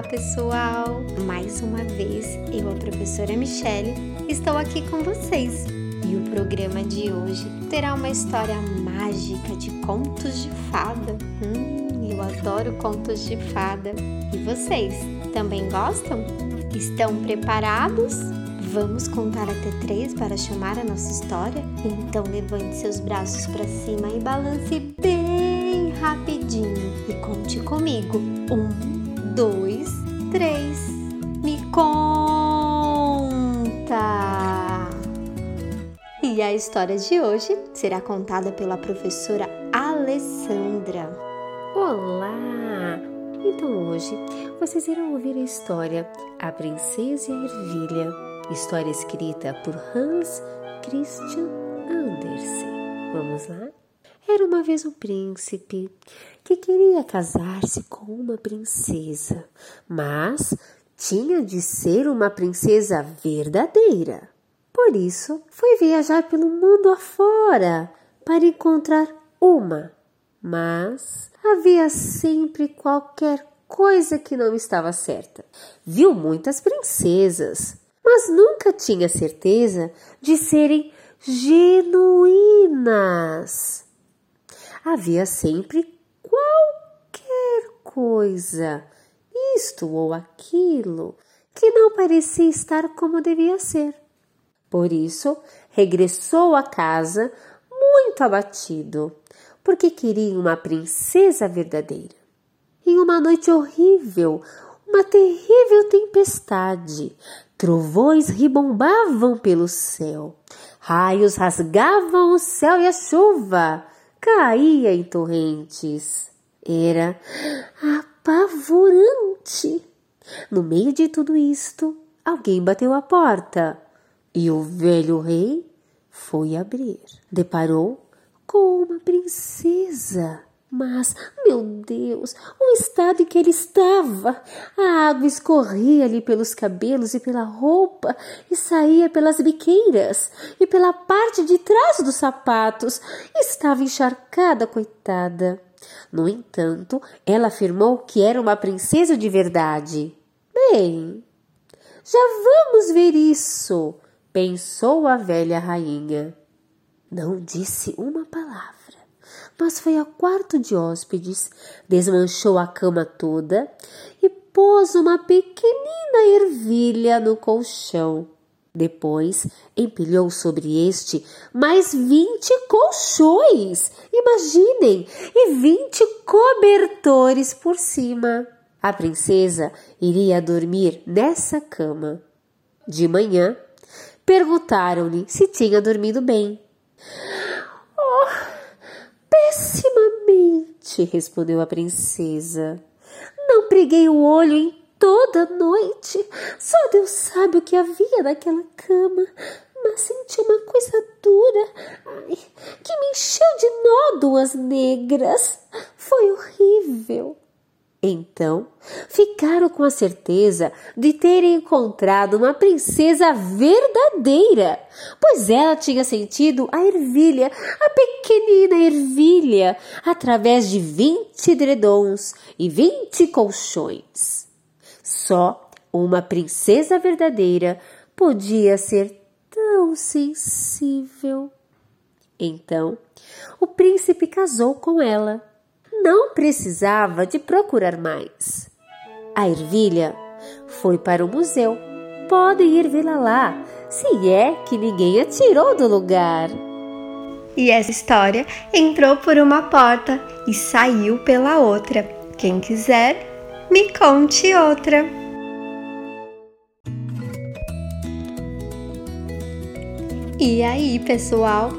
Olá, pessoal! Mais uma vez, eu, a professora Michele, estou aqui com vocês. E o programa de hoje terá uma história mágica de contos de fada. Hum, eu adoro contos de fada. E vocês, também gostam? Estão preparados? Vamos contar até três para chamar a nossa história? Então levante seus braços para cima e balance bem rapidinho e conte comigo. Um, dois, três. Me conta! E a história de hoje será contada pela professora Alessandra. Olá! Então hoje vocês irão ouvir a história A Princesa e a Ervilha, história escrita por Hans Christian Andersen. Vamos lá? Era uma vez um príncipe que queria casar-se com uma princesa, mas tinha de ser uma princesa verdadeira. Por isso, foi viajar pelo mundo afora para encontrar uma. Mas havia sempre qualquer coisa que não estava certa. Viu muitas princesas, mas nunca tinha certeza de serem genuínas havia sempre qualquer coisa, isto ou aquilo, que não parecia estar como devia ser. Por isso, regressou a casa muito abatido, porque queria uma princesa verdadeira. Em uma noite horrível, uma terrível tempestade, trovões ribombavam pelo céu, raios rasgavam o céu e a chuva, caía em torrentes. Era apavorante. No meio de tudo isto, alguém bateu a porta e o velho rei foi abrir. Deparou com uma princesa mas, meu Deus, o estado em que ele estava! A água escorria-lhe pelos cabelos e pela roupa, e saía pelas biqueiras e pela parte de trás dos sapatos. Estava encharcada, coitada. No entanto, ela afirmou que era uma princesa de verdade. Bem, já vamos ver isso, pensou a velha rainha. Não disse uma palavra mas foi ao quarto de hóspedes, desmanchou a cama toda e pôs uma pequenina ervilha no colchão. Depois empilhou sobre este mais vinte colchões, imaginem, e vinte cobertores por cima. A princesa iria dormir nessa cama. De manhã, perguntaram-lhe se tinha dormido bem. Pessimamente, respondeu a princesa. Não preguei o olho em toda a noite. Só Deus sabe o que havia naquela cama. Mas senti uma coisa dura ai, que me encheu de nódoas negras. Foi horrível. Então ficaram com a certeza de terem encontrado uma princesa verdadeira, pois ela tinha sentido a ervilha, a pequenina ervilha, através de vinte edredons e vinte colchões. Só uma princesa verdadeira podia ser tão sensível. Então o príncipe casou com ela não precisava de procurar mais. A ervilha foi para o museu. Podem ir vê-la lá, se é que ninguém a tirou do lugar. E essa história entrou por uma porta e saiu pela outra. Quem quiser, me conte outra. E aí, pessoal?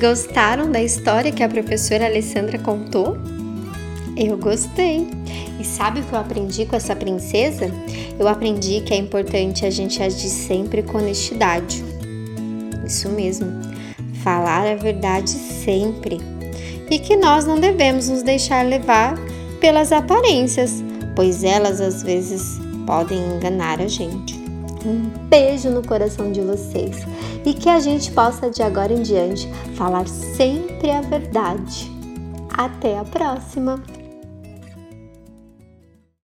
Gostaram da história que a professora Alessandra contou? Eu gostei. E sabe o que eu aprendi com essa princesa? Eu aprendi que é importante a gente agir sempre com honestidade. Isso mesmo. Falar a verdade sempre. E que nós não devemos nos deixar levar pelas aparências, pois elas às vezes podem enganar a gente. Um beijo no coração de vocês e que a gente possa de agora em diante falar sempre a verdade. Até a próxima!